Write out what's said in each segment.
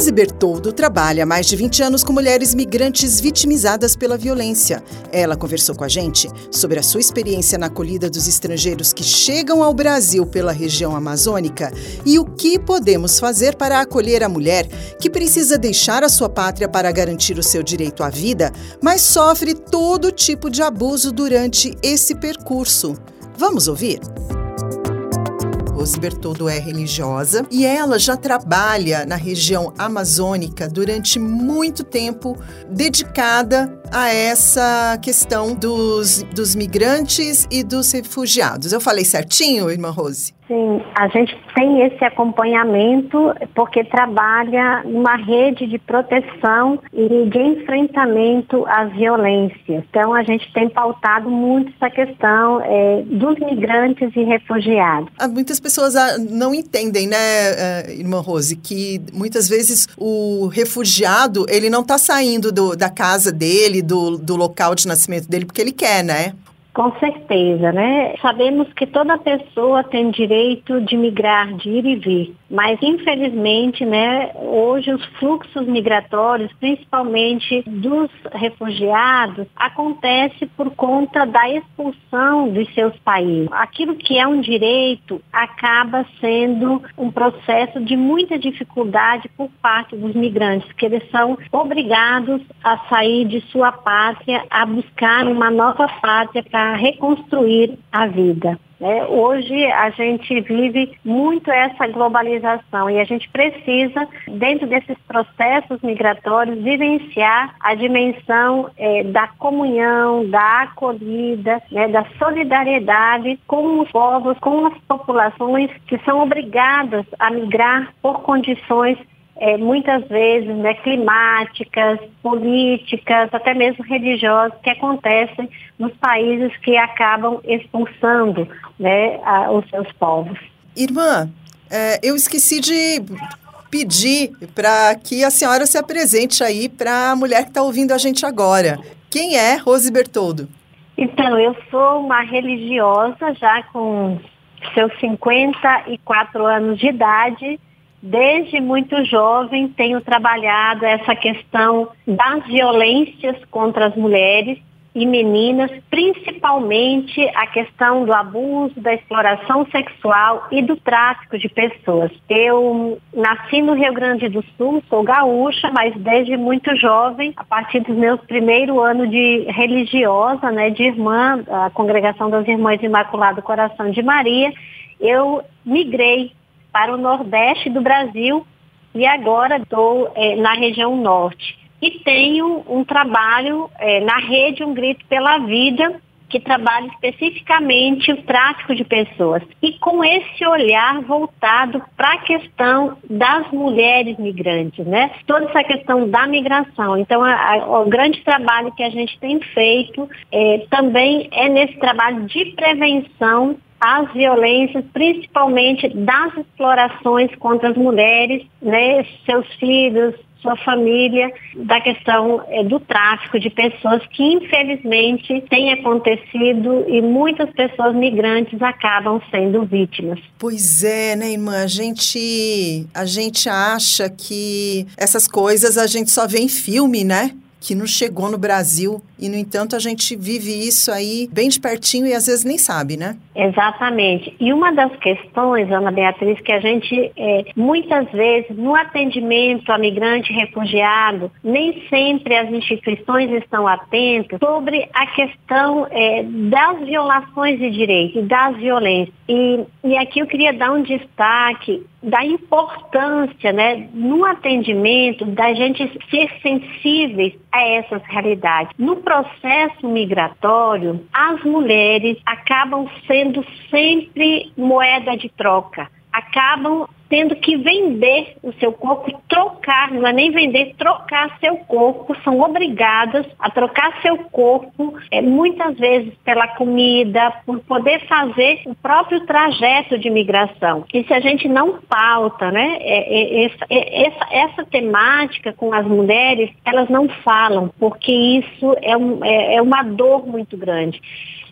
Rose Bertoldo trabalha há mais de 20 anos com mulheres migrantes vitimizadas pela violência. Ela conversou com a gente sobre a sua experiência na acolhida dos estrangeiros que chegam ao Brasil pela região amazônica e o que podemos fazer para acolher a mulher que precisa deixar a sua pátria para garantir o seu direito à vida, mas sofre todo tipo de abuso durante esse percurso. Vamos ouvir? Rose Bertoldo é religiosa e ela já trabalha na região amazônica durante muito tempo, dedicada a essa questão dos, dos migrantes e dos refugiados. Eu falei certinho, irmã Rose? Sim, a gente tem esse acompanhamento porque trabalha numa rede de proteção e de enfrentamento às violências. Então, a gente tem pautado muito essa questão é, dos migrantes e refugiados. Ah, muitas pessoas ah, não entendem, né, eh, irmã Rose, que muitas vezes o refugiado ele não está saindo do, da casa dele, do, do local de nascimento dele, porque ele quer, né? Com certeza, né? Sabemos que toda pessoa tem direito de migrar, de ir e vir, mas infelizmente, né, hoje os fluxos migratórios, principalmente dos refugiados, acontece por conta da expulsão dos seus países. Aquilo que é um direito acaba sendo um processo de muita dificuldade por parte dos migrantes, que eles são obrigados a sair de sua pátria, a buscar uma nova pátria para reconstruir a vida. Né? Hoje a gente vive muito essa globalização e a gente precisa, dentro desses processos migratórios, vivenciar a dimensão é, da comunhão, da acolhida, né, da solidariedade com os povos, com as populações que são obrigadas a migrar por condições é, muitas vezes né, climáticas, políticas, até mesmo religiosas, que acontecem nos países que acabam expulsando né, a, os seus povos. Irmã, é, eu esqueci de pedir para que a senhora se apresente aí para a mulher que está ouvindo a gente agora. Quem é Rose Bertoldo? Então, eu sou uma religiosa já com seus 54 anos de idade Desde muito jovem tenho trabalhado essa questão das violências contra as mulheres e meninas, principalmente a questão do abuso, da exploração sexual e do tráfico de pessoas. Eu nasci no Rio Grande do Sul, sou gaúcha, mas desde muito jovem, a partir dos meus primeiros anos de religiosa, né, de irmã, a congregação das Irmãs Imaculado Coração de Maria, eu migrei para o Nordeste do Brasil e agora estou é, na região Norte. E tenho um trabalho é, na rede Um Grito pela Vida, que trabalha especificamente o tráfico de pessoas. E com esse olhar voltado para a questão das mulheres migrantes, né? Toda essa questão da migração. Então, a, a, o grande trabalho que a gente tem feito é, também é nesse trabalho de prevenção as violências, principalmente das explorações contra as mulheres, né, seus filhos, sua família, da questão é, do tráfico de pessoas que infelizmente tem acontecido e muitas pessoas migrantes acabam sendo vítimas. Pois é, né, irmã? A gente, a gente acha que essas coisas a gente só vê em filme, né? Que não chegou no Brasil e, no entanto, a gente vive isso aí bem de pertinho e às vezes nem sabe, né? Exatamente. E uma das questões, Ana Beatriz, que a gente, é, muitas vezes, no atendimento a migrante refugiado, nem sempre as instituições estão atentas sobre a questão é, das violações de direitos, das violências. E, e aqui eu queria dar um destaque da importância, né, no atendimento, da gente ser sensíveis a essas realidades. No processo migratório, as mulheres acabam sendo sempre moeda de troca acabam tendo que vender o seu corpo, trocar, não é nem vender, trocar seu corpo, são obrigadas a trocar seu corpo, é, muitas vezes pela comida, por poder fazer o próprio trajeto de migração. E se a gente não pauta, né, é, é, essa, é, essa, temática com as mulheres, elas não falam, porque isso é, um, é, é uma dor muito grande.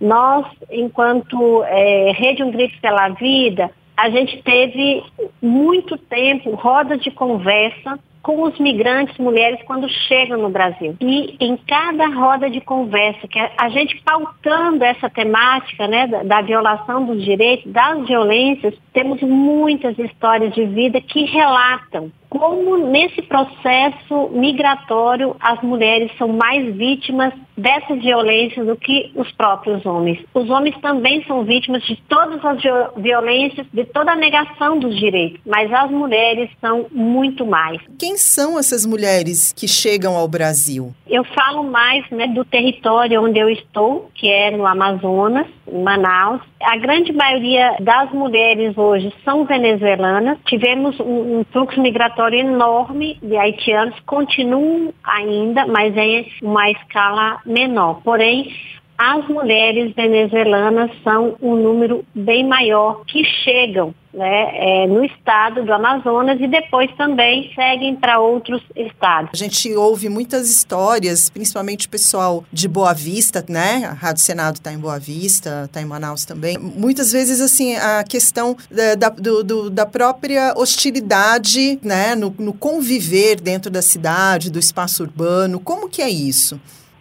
Nós, enquanto é, Rede Um Grito pela Vida, a gente teve muito tempo rodas de conversa com os migrantes mulheres quando chegam no Brasil. E em cada roda de conversa, que a, gente pautando essa temática né, da, da, violação dos direitos, das violências, temos muitas histórias de vida que relatam como nesse processo migratório as mulheres são mais vítimas dessas violências do que os próprios homens. Os homens também são vítimas de todas as violências, de toda a negação dos direitos, mas as mulheres são muito mais. Quem são essas mulheres que chegam ao Brasil? Eu falo mais né, do território onde eu estou, que é no Amazonas, em Manaus. A grande maioria das mulheres hoje são venezuelanas. Tivemos um, um fluxo migratório enorme de haitianos, continuam ainda, mas em uma escala menor. Porém, as mulheres venezuelanas são um número bem maior que chegam né, é, no estado do Amazonas e depois também seguem para outros estados. A gente ouve muitas histórias, principalmente o pessoal de Boa Vista, né? A Rádio Senado está em Boa Vista, está em Manaus também. Muitas vezes, assim, a questão da, da, do, do, da própria hostilidade, né? No, no conviver dentro da cidade, do espaço urbano. Como que é isso?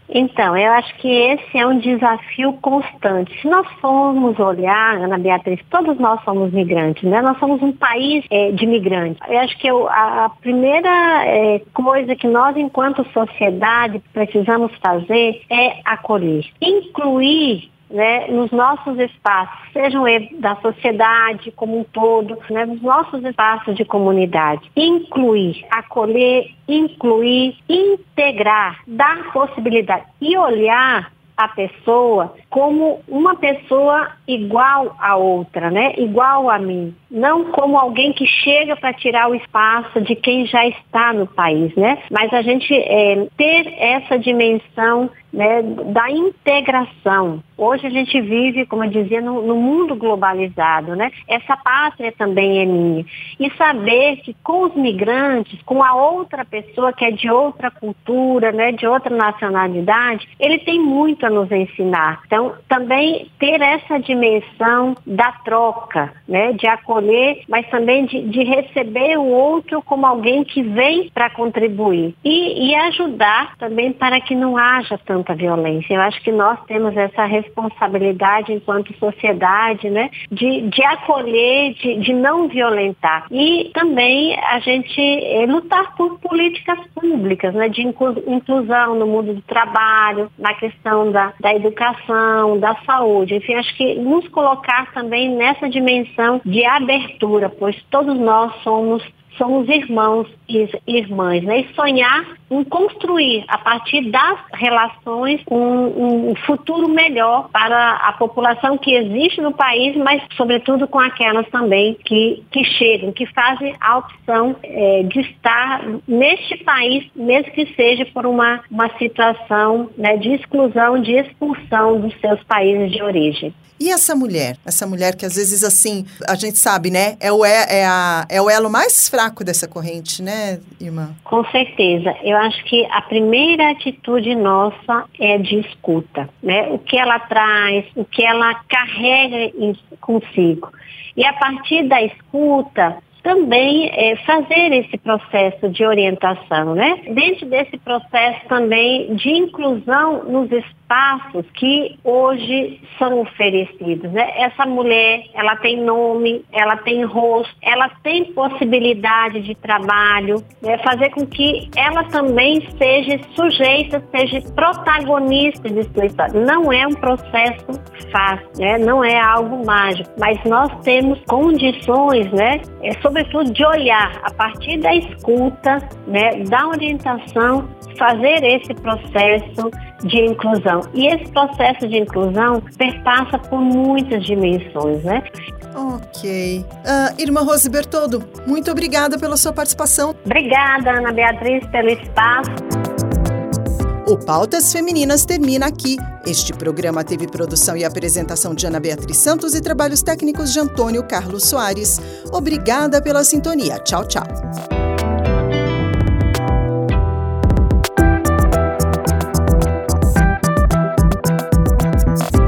Então, eu acho que esse é um desafio constante. Se nós formos olhar, Ana Beatriz, todos nós somos migrantes, né? Nós somos um país é, de migrantes. Eu acho que eu, a, primeira é, coisa que nós, enquanto sociedade, precisamos fazer é acolher. Incluir né, nos nossos espaços, sejam da sociedade como um todo, né, nos nossos espaços de comunidade. Incluir, acolher, incluir, integrar, dar possibilidade e olhar a pessoa como uma pessoa igual a outra, né? Igual a mim, não como alguém que chega para tirar o espaço de quem já está no país, né? Mas a gente é, ter essa dimensão né, da integração. Hoje a gente vive, como eu dizia, no, no, mundo globalizado, né? Essa pátria também é minha. E saber que com os migrantes, com a outra pessoa que é de outra cultura, né, de outra nacionalidade, ele tem muito a nos ensinar. Então, também ter essa dimensão da troca, né, de acolher, mas também de, de receber o outro como alguém que vem para contribuir. E, e ajudar também para que não haja tanto tanta violência. Eu acho que nós temos essa responsabilidade enquanto sociedade, né, de, de acolher, de, de não violentar. E também a gente é, lutar por políticas públicas, né, de inclusão no mundo do trabalho, na questão da, da educação, da saúde. Enfim, acho que nos colocar também nessa dimensão de abertura, pois todos nós somos somos irmãos e irmãs, né? E sonhar em construir, a partir das relações, um, um, futuro melhor para a população que existe no país, mas sobretudo com aquelas também que, que chegam, que fazem a opção é, de estar neste país, mesmo que seja por uma, uma situação né, de exclusão, de expulsão dos seus países de origem. E essa mulher? Essa mulher que às vezes, assim, a gente sabe, né? É o, é, a, é o elo mais fraco dessa corrente, né, irmã? Com certeza. Eu acho que a primeira atitude nossa é de escuta, né? O que ela traz, o que ela carrega consigo. E a partir da escuta, também é, fazer esse processo de orientação, né? Dentro desse processo também de inclusão nos espaços que hoje são oferecidos, né? Essa mulher, ela tem nome, ela tem rosto, ela tem possibilidade de trabalho, né? fazer com que ela também seja sujeita, seja protagonista de sua história. Não é um processo fácil, né? Não é algo mágico, mas nós temos condições, né? É, sobretudo de olhar a partir da escuta, né, da orientação, fazer esse processo de inclusão. E esse processo de inclusão perpassa por muitas dimensões, né? Ok. Uh, irmã Rose Bertoldo, muito obrigada pela sua participação. Obrigada, Ana Beatriz, pelo espaço. O Pautas Femininas termina aqui. Este programa teve produção e apresentação de Ana Beatriz Santos e trabalhos técnicos de Antônio Carlos Soares. Obrigada pela sintonia. Tchau, tchau.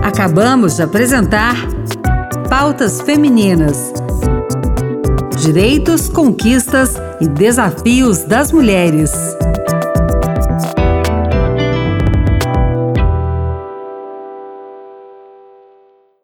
Acabamos de apresentar Pautas Femininas. Direitos, conquistas e desafios das mulheres.